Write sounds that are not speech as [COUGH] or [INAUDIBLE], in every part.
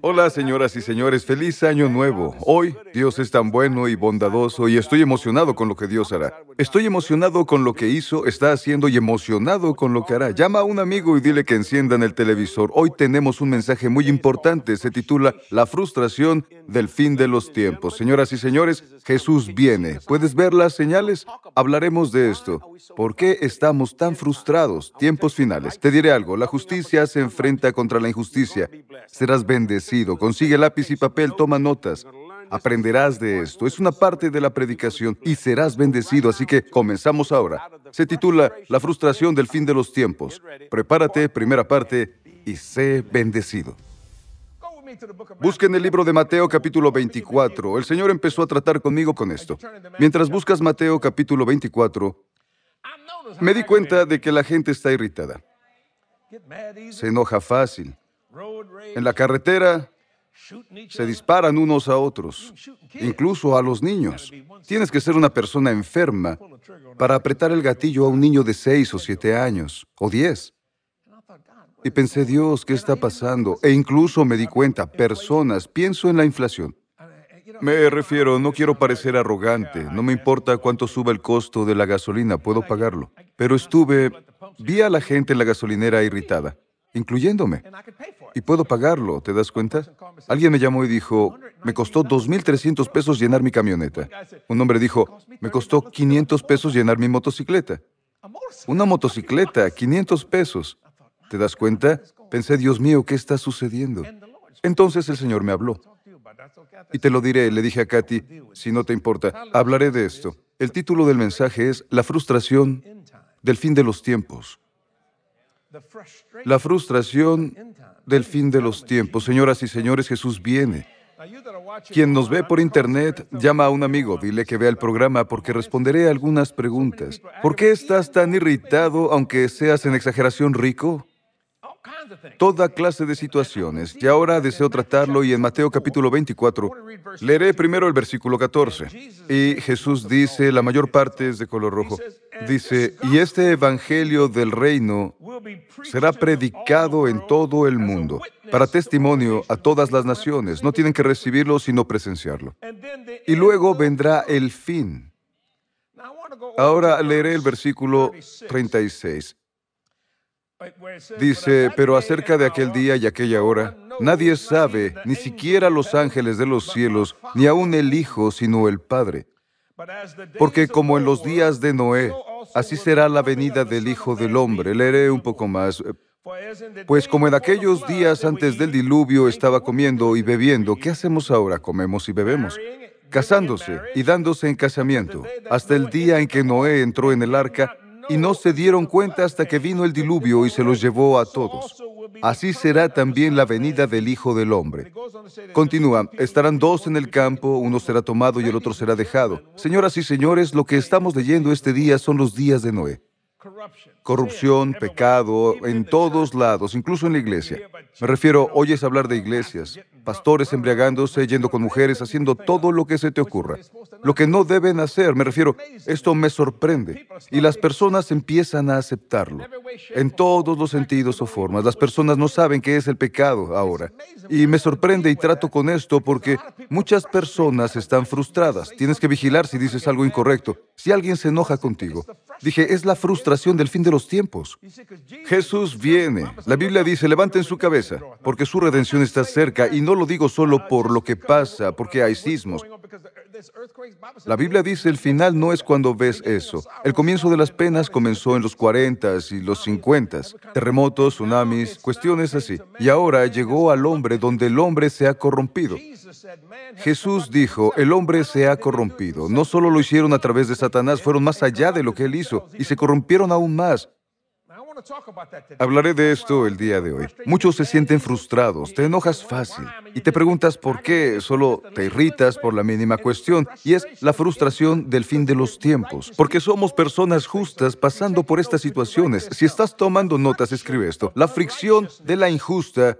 Hola señoras y señores, feliz año nuevo. Hoy Dios es tan bueno y bondadoso y estoy emocionado con lo que Dios hará. Estoy emocionado con lo que hizo, está haciendo y emocionado con lo que hará. Llama a un amigo y dile que enciendan el televisor. Hoy tenemos un mensaje muy importante, se titula La frustración del fin de los tiempos. Señoras y señores, Jesús viene. ¿Puedes ver las señales? Hablaremos de esto. ¿Por qué estamos tan frustrados? Tiempos finales. Te diré algo, la justicia se enfrenta contra la injusticia. Serás bendecido. Consigue lápiz y papel, toma notas. Aprenderás de esto. Es una parte de la predicación y serás bendecido. Así que comenzamos ahora. Se titula La frustración del fin de los tiempos. Prepárate, primera parte, y sé bendecido. Busquen el libro de Mateo capítulo 24. El Señor empezó a tratar conmigo con esto. Mientras buscas Mateo capítulo 24, me di cuenta de que la gente está irritada. Se enoja fácil. En la carretera se disparan unos a otros, incluso a los niños. Tienes que ser una persona enferma para apretar el gatillo a un niño de 6 o 7 años, o 10. Y pensé, Dios, ¿qué está pasando? E incluso me di cuenta, personas, pienso en la inflación. Me refiero, no quiero parecer arrogante, no me importa cuánto suba el costo de la gasolina, puedo pagarlo. Pero estuve, vi a la gente en la gasolinera irritada, incluyéndome. Y puedo pagarlo, ¿te das cuenta? Alguien me llamó y dijo, me costó 2.300 pesos llenar mi camioneta. Un hombre dijo, me costó 500 pesos llenar mi motocicleta. Una motocicleta, 500 pesos. ¿Te das cuenta? Pensé, Dios mío, ¿qué está sucediendo? Entonces el Señor me habló. Y te lo diré, le dije a Katy, si no te importa, hablaré de esto. El título del mensaje es La frustración del fin de los tiempos. La frustración del fin de los tiempos. Señoras y señores, Jesús viene. Quien nos ve por internet, llama a un amigo, dile que vea el programa porque responderé algunas preguntas. ¿Por qué estás tan irritado aunque seas en exageración rico? Toda clase de situaciones. Y ahora deseo tratarlo y en Mateo capítulo 24 leeré primero el versículo 14. Y Jesús dice, la mayor parte es de color rojo, dice, y este evangelio del reino será predicado en todo el mundo para testimonio a todas las naciones. No tienen que recibirlo sino presenciarlo. Y luego vendrá el fin. Ahora leeré el versículo 36. Dice, pero acerca de aquel día y aquella hora, nadie sabe, ni siquiera los ángeles de los cielos, ni aun el Hijo, sino el Padre. Porque como en los días de Noé, así será la venida del Hijo del Hombre. Leeré un poco más. Pues como en aquellos días antes del diluvio estaba comiendo y bebiendo, ¿qué hacemos ahora? Comemos y bebemos casándose y dándose en casamiento, hasta el día en que Noé entró en el arca y no se dieron cuenta hasta que vino el diluvio y se los llevó a todos. Así será también la venida del Hijo del Hombre. Continúa, estarán dos en el campo, uno será tomado y el otro será dejado. Señoras y señores, lo que estamos leyendo este día son los días de Noé. Corrupción, pecado, en todos lados, incluso en la iglesia. Me refiero, oyes hablar de iglesias, pastores embriagándose, yendo con mujeres, haciendo todo lo que se te ocurra. Lo que no deben hacer, me refiero, esto me sorprende. Y las personas empiezan a aceptarlo. En todos los sentidos o formas. Las personas no saben qué es el pecado ahora. Y me sorprende y trato con esto porque muchas personas están frustradas. Tienes que vigilar si dices algo incorrecto. Si alguien se enoja contigo. Dije, es la frustración del fin de los tiempos. Jesús viene. La Biblia dice, levanten su cabeza, porque su redención está cerca y no lo digo solo por lo que pasa, porque hay sismos. La Biblia dice el final no es cuando ves eso. El comienzo de las penas comenzó en los 40 y los 50, terremotos, tsunamis, cuestiones así. Y ahora llegó al hombre donde el hombre se ha corrompido. Jesús dijo, el hombre se ha corrompido. No solo lo hicieron a través de Satanás, fueron más allá de lo que él hizo y se corrompieron aún más. Hablaré de esto el día de hoy. Muchos se sienten frustrados, te enojas fácil y te preguntas por qué, solo te irritas por la mínima cuestión y es la frustración del fin de los tiempos, porque somos personas justas pasando por estas situaciones. Si estás tomando notas, escribe esto. La fricción de la injusta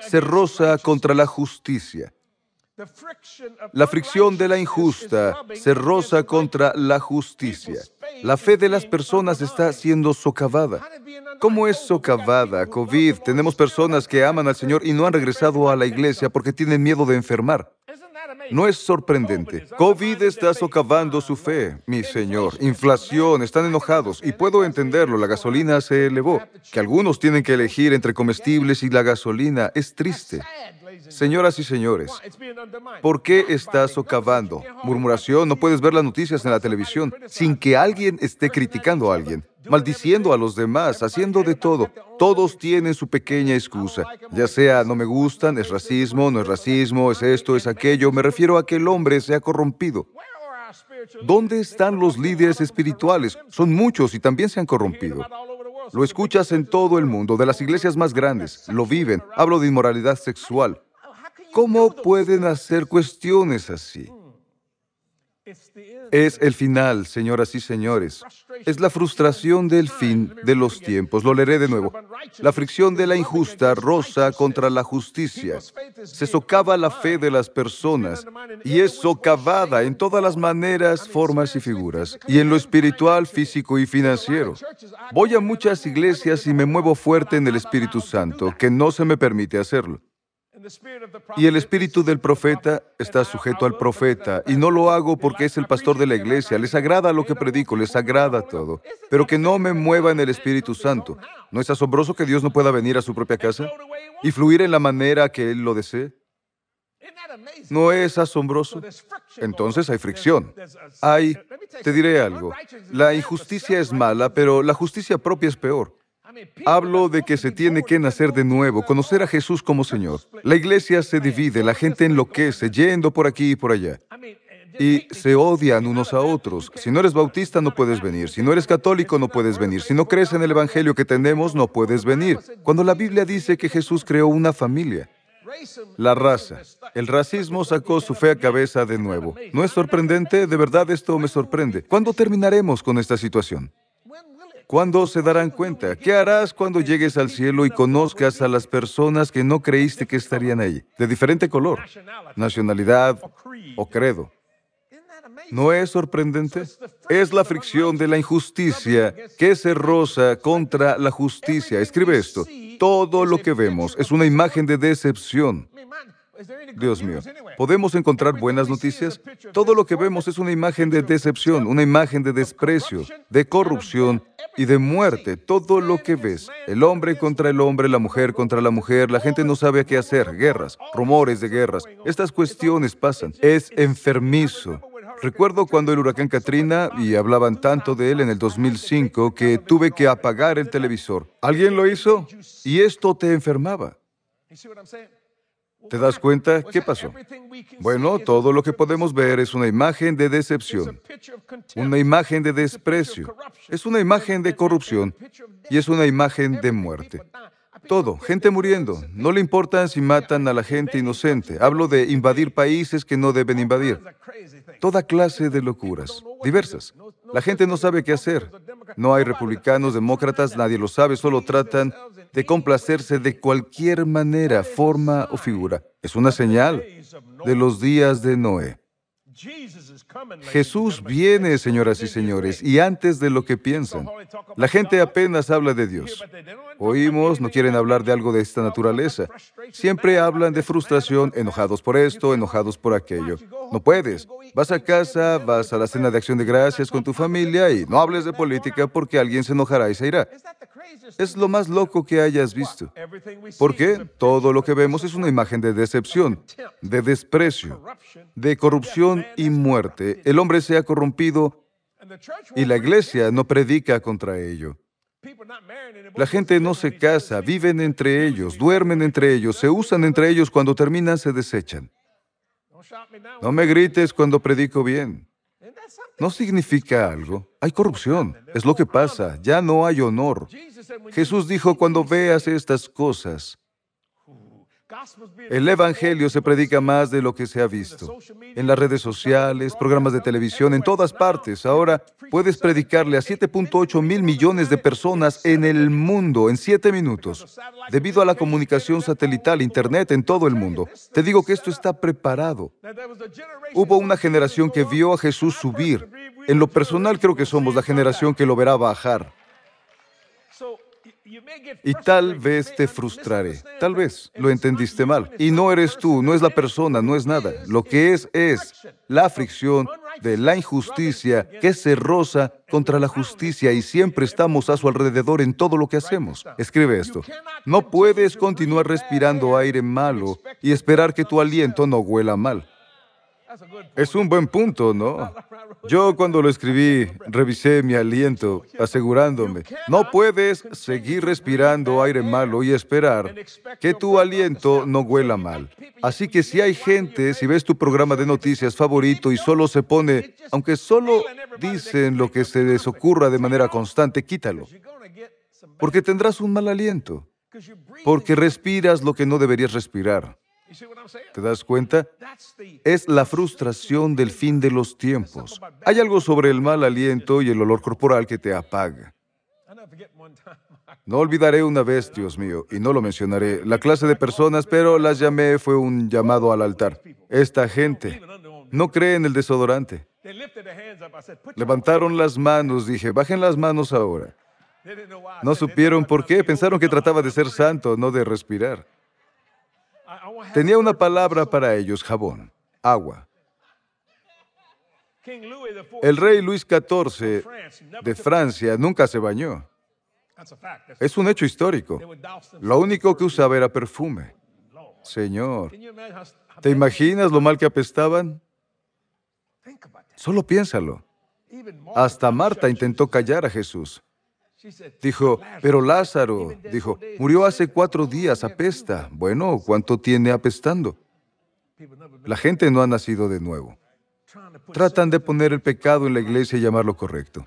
se roza contra la justicia. La fricción de la injusta se roza contra la justicia. La fe de las personas está siendo socavada. ¿Cómo es socavada? COVID. Tenemos personas que aman al Señor y no han regresado a la iglesia porque tienen miedo de enfermar. No es sorprendente. COVID está socavando su fe, mi Señor. Inflación, están enojados y puedo entenderlo. La gasolina se elevó. Que algunos tienen que elegir entre comestibles y la gasolina es triste. Señoras y señores, ¿por qué está socavando? Murmuración, no puedes ver las noticias en la televisión sin que alguien esté criticando a alguien maldiciendo a los demás, haciendo de todo. Todos tienen su pequeña excusa, ya sea no me gustan, es racismo, no es racismo, es esto, es aquello. Me refiero a que el hombre se ha corrompido. ¿Dónde están los líderes espirituales? Son muchos y también se han corrompido. Lo escuchas en todo el mundo, de las iglesias más grandes, lo viven. Hablo de inmoralidad sexual. ¿Cómo pueden hacer cuestiones así? Es el final, señoras y señores. Es la frustración del fin de los tiempos. Lo leeré de nuevo. La fricción de la injusta rosa contra la justicia. Se socava la fe de las personas y es socavada en todas las maneras, formas y figuras, y en lo espiritual, físico y financiero. Voy a muchas iglesias y me muevo fuerte en el Espíritu Santo, que no se me permite hacerlo. Y el espíritu del profeta está sujeto al profeta, y no lo hago porque es el pastor de la iglesia, les agrada lo que predico, les agrada todo, pero que no me mueva en el Espíritu Santo. ¿No es asombroso que Dios no pueda venir a su propia casa y fluir en la manera que Él lo desee? ¿No es asombroso? Entonces hay fricción. Hay, te diré algo, la injusticia es mala, pero la justicia propia es peor. Hablo de que se tiene que nacer de nuevo, conocer a Jesús como Señor. La iglesia se divide, la gente enloquece, yendo por aquí y por allá. Y se odian unos a otros. Si no eres bautista, no puedes venir. Si no eres católico, no puedes venir. Si no crees en el Evangelio que tenemos, no puedes venir. Cuando la Biblia dice que Jesús creó una familia, la raza. El racismo sacó su fea cabeza de nuevo. ¿No es sorprendente? De verdad esto me sorprende. ¿Cuándo terminaremos con esta situación? ¿Cuándo se darán cuenta? ¿Qué harás cuando llegues al cielo y conozcas a las personas que no creíste que estarían ahí, de diferente color, nacionalidad o credo? ¿No es sorprendente? Es la fricción de la injusticia que se roza contra la justicia. Escribe esto. Todo lo que vemos es una imagen de decepción. Dios mío, ¿podemos encontrar buenas noticias? Todo lo que vemos es una imagen de decepción, una imagen de desprecio, de corrupción y de muerte. Todo lo que ves, el hombre contra el hombre, la mujer contra la mujer, la gente no sabe qué hacer, guerras, rumores de guerras. Estas cuestiones pasan. Es enfermizo. Recuerdo cuando el huracán Katrina, y hablaban tanto de él en el 2005, que tuve que apagar el televisor. ¿Alguien lo hizo? Y esto te enfermaba. ¿Te das cuenta? ¿Qué pasó? Bueno, todo lo que podemos ver es una imagen de decepción, una imagen de desprecio, es una imagen de corrupción y es una imagen de muerte. Todo, gente muriendo. No le importa si matan a la gente inocente. Hablo de invadir países que no deben invadir. Toda clase de locuras, diversas. La gente no sabe qué hacer. No hay republicanos, demócratas, nadie lo sabe, solo tratan de complacerse de cualquier manera, forma o figura. Es una señal de los días de Noé. Jesús viene, señoras y señores, y antes de lo que piensan. La gente apenas habla de Dios. Oímos, no quieren hablar de algo de esta naturaleza. Siempre hablan de frustración, enojados por esto, enojados por aquello. No puedes. Vas a casa, vas a la cena de acción de gracias con tu familia y no hables de política porque alguien se enojará y se irá. Es lo más loco que hayas visto. ¿Por qué? Todo lo que vemos es una imagen de decepción, de desprecio, de corrupción y muerte. El hombre se ha corrompido y la iglesia no predica contra ello. La gente no se casa, viven entre ellos, duermen entre ellos, se usan entre ellos, cuando terminan se desechan. No me grites cuando predico bien. No significa algo. Hay corrupción. Es lo que pasa. Ya no hay honor. Jesús dijo, cuando veas estas cosas, El Evangelio se predica más de lo que se ha visto. En las redes sociales, programas de televisión, en todas partes. Ahora puedes predicarle a 7.8 mil millones de personas en el mundo en 7 minutos, debido a la comunicación satelital, Internet en todo el mundo. Te digo que esto está preparado. Hubo una generación que vio a Jesús subir. En lo personal creo que somos la generación que lo verá bajar. Y tal vez te frustraré. Tal vez lo entendiste mal. Y no eres tú, no es la persona, no es nada. Lo que es es la aflicción de la injusticia que se roza contra la justicia y siempre estamos a su alrededor en todo lo que hacemos. Escribe esto. No puedes continuar respirando aire malo y esperar que tu aliento no huela mal. Es un buen punto, ¿no? Yo cuando lo escribí revisé mi aliento, asegurándome, no puedes seguir respirando aire malo y esperar que tu aliento no huela mal. Así que si hay gente, si ves tu programa de noticias favorito y solo se pone, aunque solo dicen lo que se les ocurra de manera constante, quítalo. Porque tendrás un mal aliento. Porque respiras lo que no deberías respirar. ¿Te das cuenta? Es la frustración del fin de los tiempos. Hay algo sobre el mal aliento y el olor corporal que te apaga. [LAUGHS] No olvidaré una vez, Dios mío, y no lo mencionaré, la clase de personas, pero las llamé, fue un llamado al altar. Esta gente no cree en el desodorante. Levantaron las manos, dije, bajen las manos ahora. No supieron por qué, pensaron que trataba de ser santo, no de respirar. Tenía una palabra para ellos, jabón, agua. El rey Luis XIV de Francia nunca se bañó. Es un hecho histórico. Lo único que usaba era perfume. Señor, ¿te imaginas lo mal que apestaban? Solo piénsalo. Hasta Marta intentó callar a Jesús. Dijo, pero Lázaro, dijo, murió hace cuatro días, apesta. Bueno, ¿cuánto tiene apestando? La gente no ha nacido de nuevo. Tratan de poner el pecado en la iglesia y llamarlo correcto.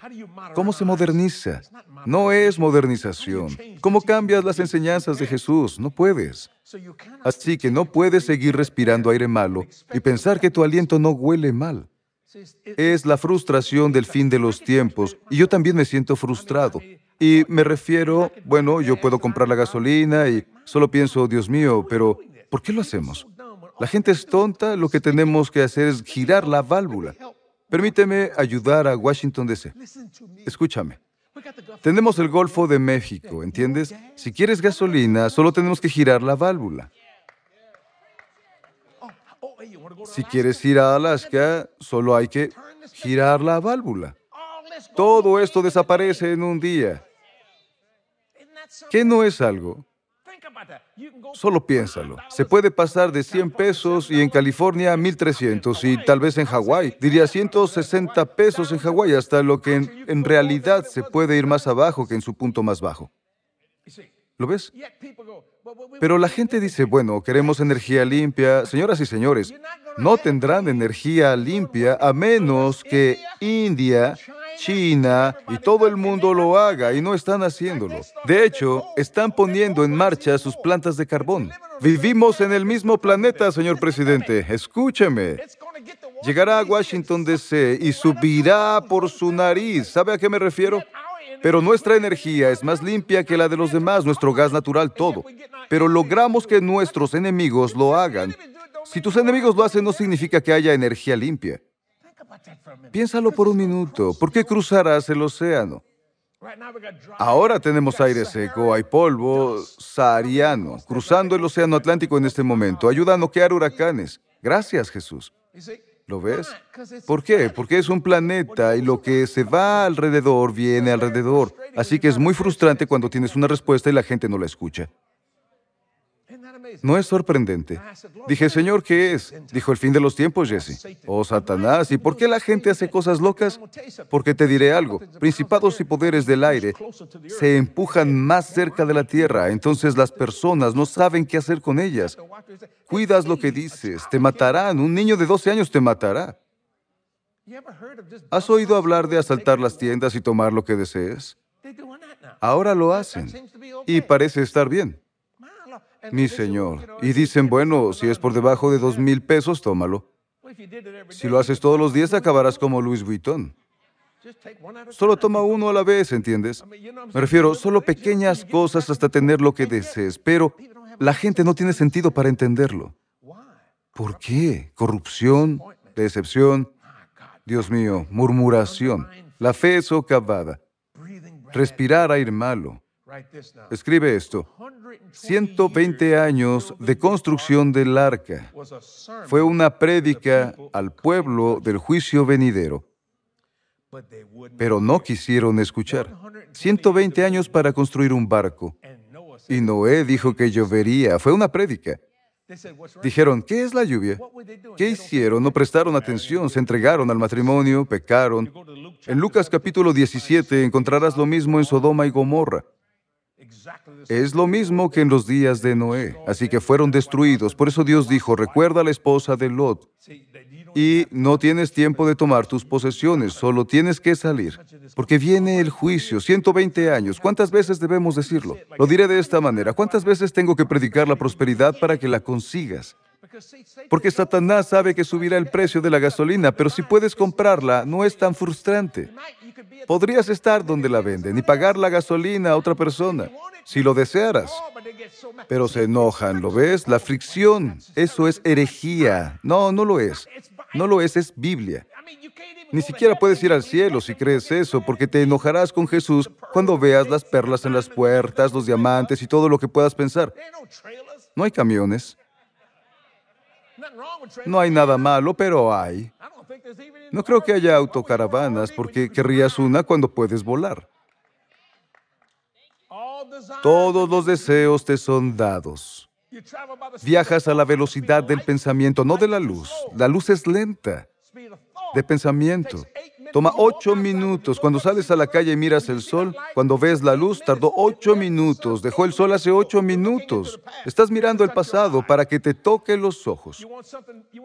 ¿Cómo se moderniza? No es modernización. ¿Cómo cambias las enseñanzas de Jesús? No puedes. Así que no puedes seguir respirando aire malo y pensar que tu aliento no huele mal. Es la frustración del fin de los tiempos y yo también me siento frustrado. Y me refiero, bueno, yo puedo comprar la gasolina y solo pienso, Dios mío, pero ¿por qué lo hacemos? La gente es tonta, lo que tenemos que hacer es girar la válvula. Permíteme ayudar a Washington DC. Escúchame. Tenemos el Golfo de México, ¿entiendes? Si quieres gasolina, solo tenemos que girar la válvula. Si quieres ir a Alaska, solo hay que girar la válvula. Todo esto desaparece en un día. ¿Qué no es algo? Solo piénsalo. Se puede pasar de 100 pesos y en California a 1300 y tal vez en Hawái. Diría 160 pesos en Hawái hasta lo que en, en, realidad se puede ir más abajo que en su punto más bajo. ¿Lo ves? Pero la gente dice, bueno, queremos energía limpia. Señoras y señores, no tendrán energía limpia a menos que India China y todo el mundo lo haga y no están haciéndolo. De hecho, están poniendo en marcha sus plantas de carbón. Vivimos en el mismo planeta, señor presidente. Escúcheme. Llegará a Washington, D.C. y subirá por su nariz. ¿Sabe a qué me refiero? Pero nuestra energía es más limpia que la de los demás, nuestro gas natural, todo. Pero logramos que nuestros enemigos lo hagan. Si tus enemigos lo hacen, no significa que haya energía limpia. Piénsalo por un minuto. ¿Por qué cruzarás el océano? Ahora tenemos aire seco, hay polvo sahariano cruzando el océano Atlántico en este momento. Ayuda a noquear huracanes. Gracias, Jesús. ¿Lo ves? ¿Por qué? Porque es un planeta y lo que se va alrededor viene alrededor. Así que es muy frustrante cuando tienes una respuesta y la gente no la escucha. ¿No es sorprendente? Dije, Señor, ¿qué es? Dijo, el fin de los tiempos, Jesse. Oh, Satanás, ¿y por qué la gente hace cosas locas? Porque te diré algo, principados y poderes del aire se empujan más cerca de la tierra, entonces las personas no saben qué hacer con ellas. Cuidas lo que dices, te matarán, un niño de 12 años te matará. ¿Has oído hablar de asaltar las tiendas y tomar lo que desees? Ahora lo hacen y parece estar bien. Mi señor. Y dicen, bueno, si es por debajo de dos mil pesos, tómalo. Si lo haces todos los días, acabarás como Louis Vuitton. Solo toma uno a la vez, ¿entiendes? Me refiero, solo pequeñas cosas hasta tener lo que desees, pero la gente no tiene sentido para entenderlo. ¿Por qué? Corrupción, decepción, Dios mío, murmuración. La fe es socavada. Respirar aire malo. Escribe esto. 120 años de construcción del arca. Fue una prédica al pueblo del juicio venidero. Pero no quisieron escuchar. 120 años para construir un barco. Y Noé dijo que llovería. Fue una prédica. Dijeron, ¿qué es la lluvia? ¿Qué hicieron? No prestaron atención, se entregaron al matrimonio, pecaron. En Lucas capítulo 17 encontrarás lo mismo en Sodoma y Gomorra. Es lo mismo que en los días de Noé, así que fueron destruidos. Por eso Dios dijo, recuerda a la esposa de Lot. Y no tienes tiempo de tomar tus posesiones, solo tienes que salir. Porque viene el juicio, 120 años. ¿Cuántas veces debemos decirlo? Lo diré de esta manera. ¿Cuántas veces tengo que predicar la prosperidad para que la consigas? Porque Satanás sabe que subirá el precio de la gasolina, pero si puedes comprarla, no es tan frustrante. Podrías estar donde la venden y pagar la gasolina a otra persona, si lo desearas. Pero se enojan, ¿lo ves? La fricción, eso es herejía. No, no lo es. No lo es, es Biblia. Ni siquiera puedes ir al cielo si crees eso, porque te enojarás con Jesús cuando veas las perlas en las puertas, los diamantes y todo lo que puedas pensar. No hay camiones. No hay nada malo, pero hay. No creo que haya autocaravanas porque querrías una cuando puedes volar. Todos los deseos te son dados. Viajas a la velocidad del pensamiento, no de la luz. La luz es lenta, de pensamiento. Toma ocho minutos. Cuando sales a la calle y miras el sol, cuando ves la luz, tardó ocho minutos. Dejó el sol hace ocho minutos. Estás mirando el pasado para que te toque los ojos.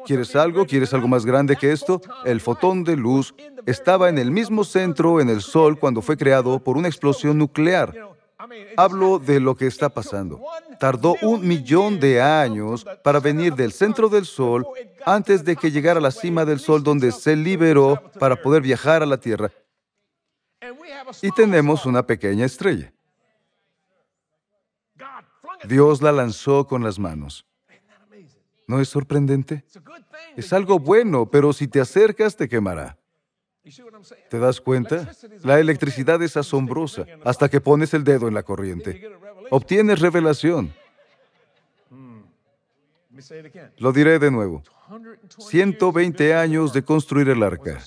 ¿Quieres algo? ¿Quieres algo más grande que esto? El fotón de luz estaba en el mismo centro en el sol cuando fue creado por una explosión nuclear. Hablo de lo que está pasando. Tardó un millón de años para venir del centro del Sol antes de que llegara a la cima del Sol donde se liberó para poder viajar a la Tierra. Y tenemos una pequeña estrella. Dios la lanzó con las manos. ¿No es sorprendente? Es algo bueno, pero si te acercas te quemará. ¿Te das cuenta? La electricidad es asombrosa hasta que pones el dedo en la corriente. Obtienes revelación. Lo diré de nuevo. 120 años de construir el arca.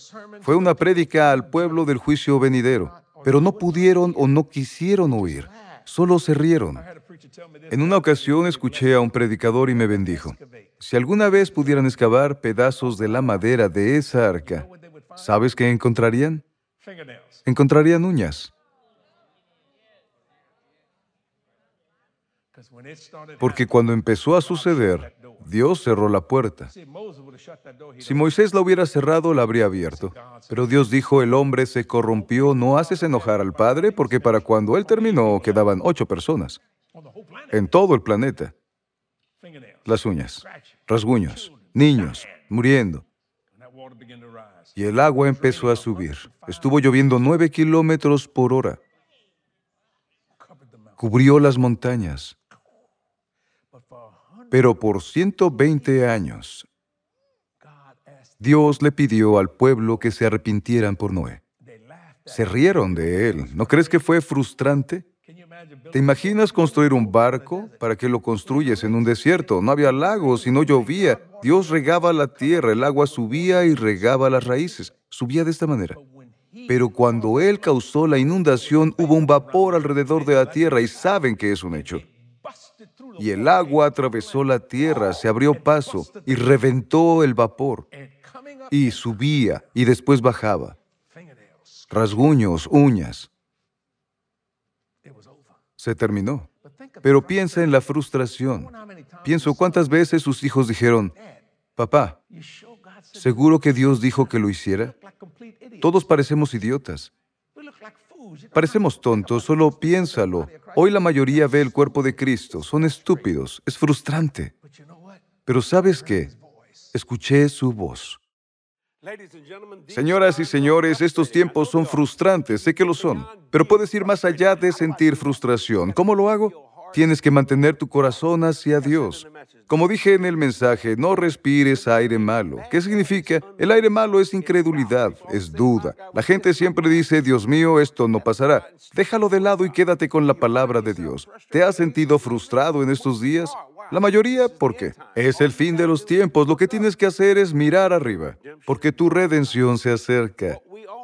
Fue una prédica al pueblo del juicio venidero, pero no pudieron o no quisieron oír. Solo se rieron. En una ocasión escuché a un predicador y me bendijo. Si alguna vez pudieran excavar pedazos de la madera de esa arca, ¿Sabes qué encontrarían? Encontrarían uñas. Porque cuando empezó a suceder, Dios cerró la puerta. Si Moisés la hubiera cerrado, la habría abierto. Pero Dios dijo, el hombre se corrompió, no haces enojar al Padre, porque para cuando Él terminó quedaban ocho personas en todo el planeta. Las uñas, rasguños, niños, muriendo. Y el agua empezó a subir. Estuvo lloviendo nueve kilómetros por hora. Cubrió las montañas. Pero por 120 años, Dios le pidió al pueblo que se arrepintieran por Noé. Se rieron de él. ¿No crees que fue frustrante? ¿Te imaginas construir un barco? ¿Para que lo construyes en un desierto? No había lagos y no llovía. Dios regaba la tierra, el agua subía y regaba las raíces. Subía de esta manera. Pero cuando Él causó la inundación, hubo un vapor alrededor de la tierra y saben que es un hecho. Y el agua atravesó la tierra, se abrió paso y reventó el vapor. Y subía y después bajaba. Rasguños, uñas. Se terminó. Pero piensa en la frustración. Pienso cuántas veces sus hijos dijeron, papá, ¿seguro que Dios dijo que lo hiciera? Todos parecemos idiotas. Parecemos tontos, solo piénsalo. Hoy la mayoría ve el cuerpo de Cristo. Son estúpidos. Es frustrante. Pero ¿sabes qué? Escuché su voz. Señoras y señores, estos tiempos son frustrantes, sé que lo son, pero puedes ir más allá de sentir frustración. ¿Cómo lo hago? Tienes que mantener tu corazón hacia Dios. Como dije en el mensaje, no respires aire malo. ¿Qué significa? El aire malo es incredulidad, es duda. La gente siempre dice, Dios mío, esto no pasará. Déjalo de lado y quédate con la palabra de Dios. ¿Te has sentido frustrado en estos días? La mayoría, ¿por qué? Es el fin de los tiempos. Lo que tienes que hacer es mirar arriba, porque tu redención se acerca.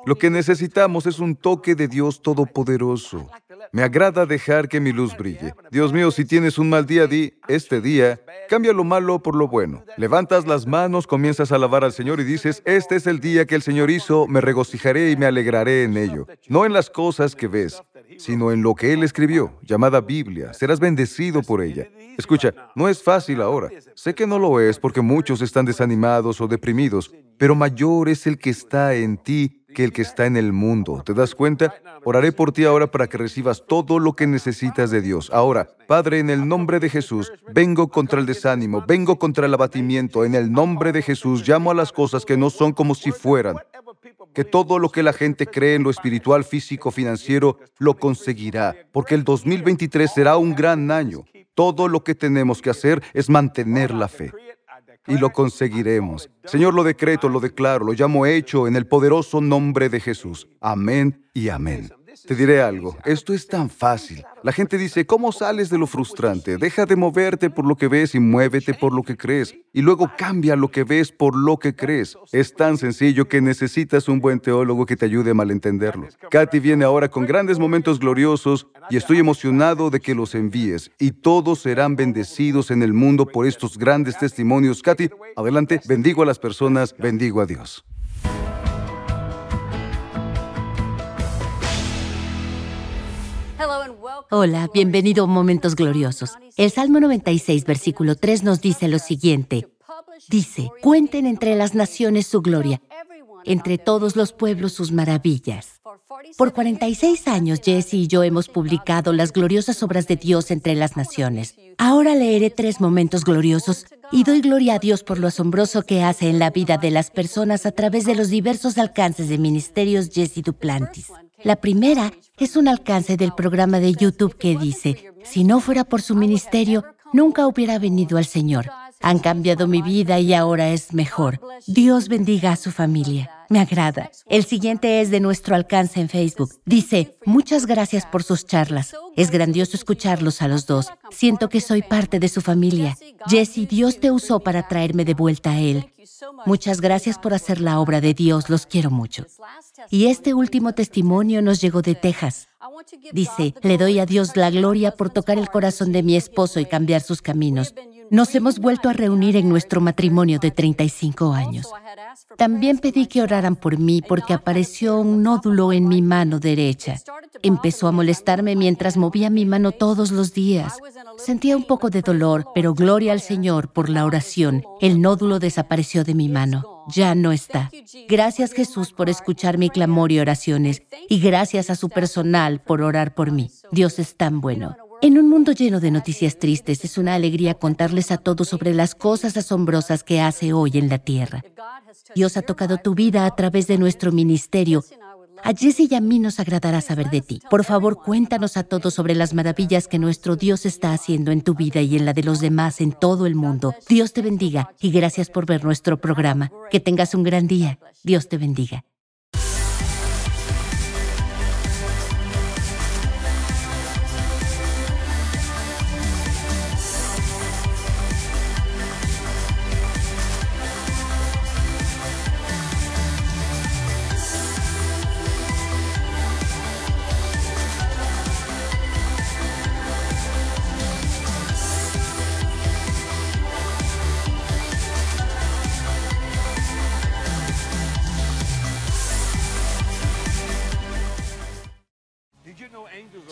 Lo que necesitamos es un toque de Dios Todopoderoso. Me agrada dejar que mi luz brille. Dios mío, si tienes un mal día, di, este día, cambia lo malo por lo bueno. Levantas las manos, comienzas a alabar al Señor y dices, este es el día que el Señor hizo, me regocijaré y me alegraré en ello. No en las cosas que ves, sino en lo que Él escribió, llamada Biblia. Serás bendecido por ella. Escucha, no es fácil ahora. Sé que no lo es porque muchos están desanimados o deprimidos, pero mayor es el que está en ti que el que está en el mundo. ¿Te das cuenta? Oraré por ti ahora para que recibas todo lo que necesitas de Dios. Ahora, Padre, en el nombre de Jesús, vengo contra el desánimo, vengo contra el abatimiento. En el nombre de Jesús, llamo a las cosas que no son como si fueran. Que todo lo que la gente cree en lo espiritual, físico, financiero, lo conseguirá, porque el 2023 será un gran año. Todo lo que tenemos que hacer es mantener la fe y lo conseguiremos. Señor, lo decreto, lo declaro, lo llamo hecho en el poderoso nombre de Jesús. Amén y amén. Te diré algo, esto es tan fácil. La gente dice, ¿cómo sales de lo frustrante? Deja de moverte por lo que ves y muévete por lo que crees. Y luego cambia lo que ves por lo que crees. Es tan sencillo que necesitas un buen teólogo que te ayude a malentenderlo. Katy viene ahora con grandes momentos gloriosos y estoy emocionado de que los envíes. Y todos serán bendecidos en el mundo por estos grandes testimonios. Katy, adelante, bendigo a las personas, bendigo a Dios. Hola, bienvenido a Momentos Gloriosos. El Salmo 96, versículo 3 nos dice lo siguiente. Dice, cuenten entre las naciones su gloria, entre todos los pueblos sus maravillas. Por 46 años, Jesse y yo hemos publicado las gloriosas obras de Dios entre las naciones. Ahora leeré tres momentos gloriosos y doy gloria a Dios por lo asombroso que hace en la vida de las personas a través de los diversos alcances de ministerios Jesse Duplantis. La primera es un alcance del programa de YouTube que dice, si no fuera por su ministerio, nunca hubiera venido al Señor. Han cambiado mi vida y ahora es mejor. Dios bendiga a su familia. Me agrada. El siguiente es de nuestro alcance en Facebook. Dice, muchas gracias por sus charlas. Es grandioso escucharlos a los dos. Siento que soy parte de su familia. Jesse, Dios te usó para traerme de vuelta a Él. Muchas gracias por hacer la obra de Dios. Los quiero mucho. Y este último testimonio nos llegó de Texas. Dice, le doy a Dios la gloria por tocar el corazón de mi esposo y cambiar sus caminos. Nos hemos vuelto a reunir en nuestro matrimonio de 35 años. También pedí que oraran por mí porque apareció un nódulo en mi mano derecha. Empezó a molestarme mientras movía mi mano todos los días. Sentía un poco de dolor, pero gloria al Señor por la oración. El nódulo desapareció de mi mano. Ya no está. Gracias Jesús por escuchar mi clamor y oraciones. Y gracias a su personal por orar por mí. Dios es tan bueno. En un mundo lleno de noticias tristes, es una alegría contarles a todos sobre las cosas asombrosas que hace hoy en la tierra. Dios ha tocado tu vida a través de nuestro ministerio. A Jesse y a mí nos agradará saber de ti. Por favor, cuéntanos a todos sobre las maravillas que nuestro Dios está haciendo en tu vida y en la de los demás en todo el mundo. Dios te bendiga y gracias por ver nuestro programa. Que tengas un gran día. Dios te bendiga.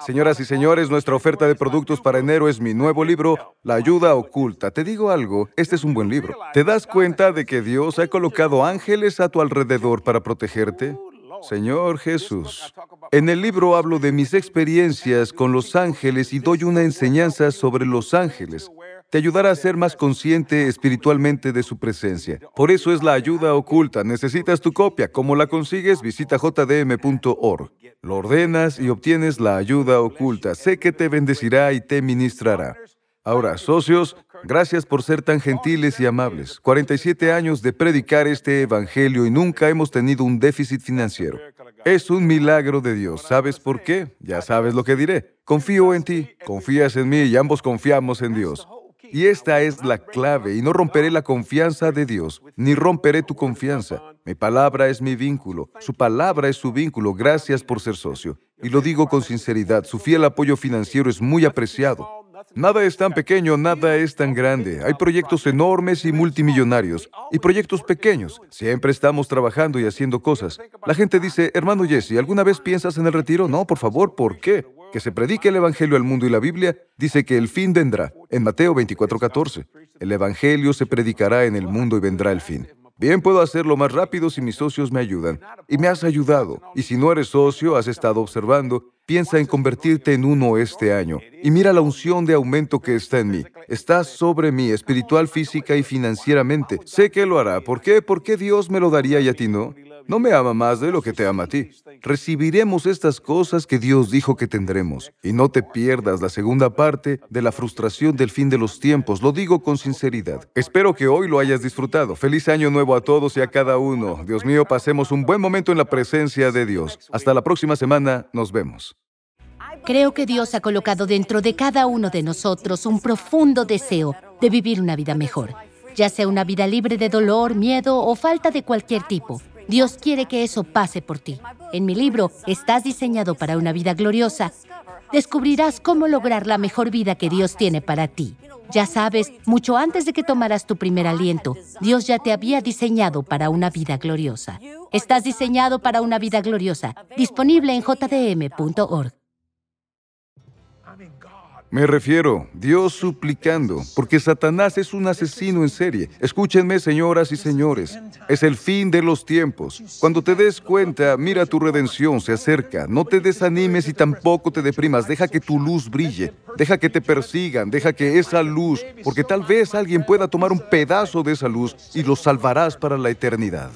Señoras y señores, nuestra oferta de productos para enero es mi nuevo libro, La ayuda oculta. Te digo algo, este es un buen libro. ¿Te das cuenta de que Dios ha colocado ángeles a tu alrededor para protegerte? Señor Jesús, en el libro hablo de mis experiencias con los ángeles y doy una enseñanza sobre los ángeles te ayudará a ser más consciente espiritualmente de su presencia. Por eso es la ayuda oculta. Necesitas tu copia. ¿Cómo la consigues? Visita jdm.org. Lo ordenas y obtienes la ayuda oculta. Sé que te bendecirá y te ministrará. Ahora, socios, gracias por ser tan gentiles y amables. 47 años de predicar este Evangelio y nunca hemos tenido un déficit financiero. Es un milagro de Dios. ¿Sabes por qué? Ya sabes lo que diré. Confío en ti, confías en mí y ambos confiamos en Dios. Y esta es la clave, y no romperé la confianza de Dios, ni romperé tu confianza. Mi palabra es mi vínculo, su palabra es su vínculo, gracias por ser socio. Y lo digo con sinceridad, su fiel apoyo financiero es muy apreciado. Nada es tan pequeño, nada es tan grande. Hay proyectos enormes y multimillonarios, y proyectos pequeños. Siempre estamos trabajando y haciendo cosas. La gente dice, hermano Jesse, ¿alguna vez piensas en el retiro? No, por favor, ¿por qué? Que se predique el Evangelio al mundo y la Biblia dice que el fin vendrá. En Mateo 24:14, el Evangelio se predicará en el mundo y vendrá el fin. Bien puedo hacerlo más rápido si mis socios me ayudan. Y me has ayudado. Y si no eres socio, has estado observando, piensa en convertirte en uno este año. Y mira la unción de aumento que está en mí. Está sobre mí, espiritual, física y financieramente. Sé que lo hará. ¿Por qué? ¿Por qué Dios me lo daría y a ti no? No me ama más de lo que te ama a ti. Recibiremos estas cosas que Dios dijo que tendremos. Y no te pierdas la segunda parte de la frustración del fin de los tiempos. Lo digo con sinceridad. Espero que hoy lo hayas disfrutado. Feliz año nuevo a todos y a cada uno. Dios mío, pasemos un buen momento en la presencia de Dios. Hasta la próxima semana. Nos vemos. Creo que Dios ha colocado dentro de cada uno de nosotros un profundo deseo de vivir una vida mejor, ya sea una vida libre de dolor, miedo o falta de cualquier tipo. Dios quiere que eso pase por ti. En mi libro, Estás diseñado para una vida gloriosa, descubrirás cómo lograr la mejor vida que Dios tiene para ti. Ya sabes, mucho antes de que tomaras tu primer aliento, Dios ya te había diseñado para una vida gloriosa. Estás diseñado para una vida gloriosa. Disponible en jdm.org. Me refiero, Dios suplicando, porque Satanás es un asesino en serie. Escúchenme, señoras y señores, es el fin de los tiempos. Cuando te des cuenta, mira tu redención, se acerca. No te desanimes y tampoco te deprimas. Deja que tu luz brille. Deja que te persigan. Deja que esa luz, porque tal vez alguien pueda tomar un pedazo de esa luz y lo salvarás para la eternidad.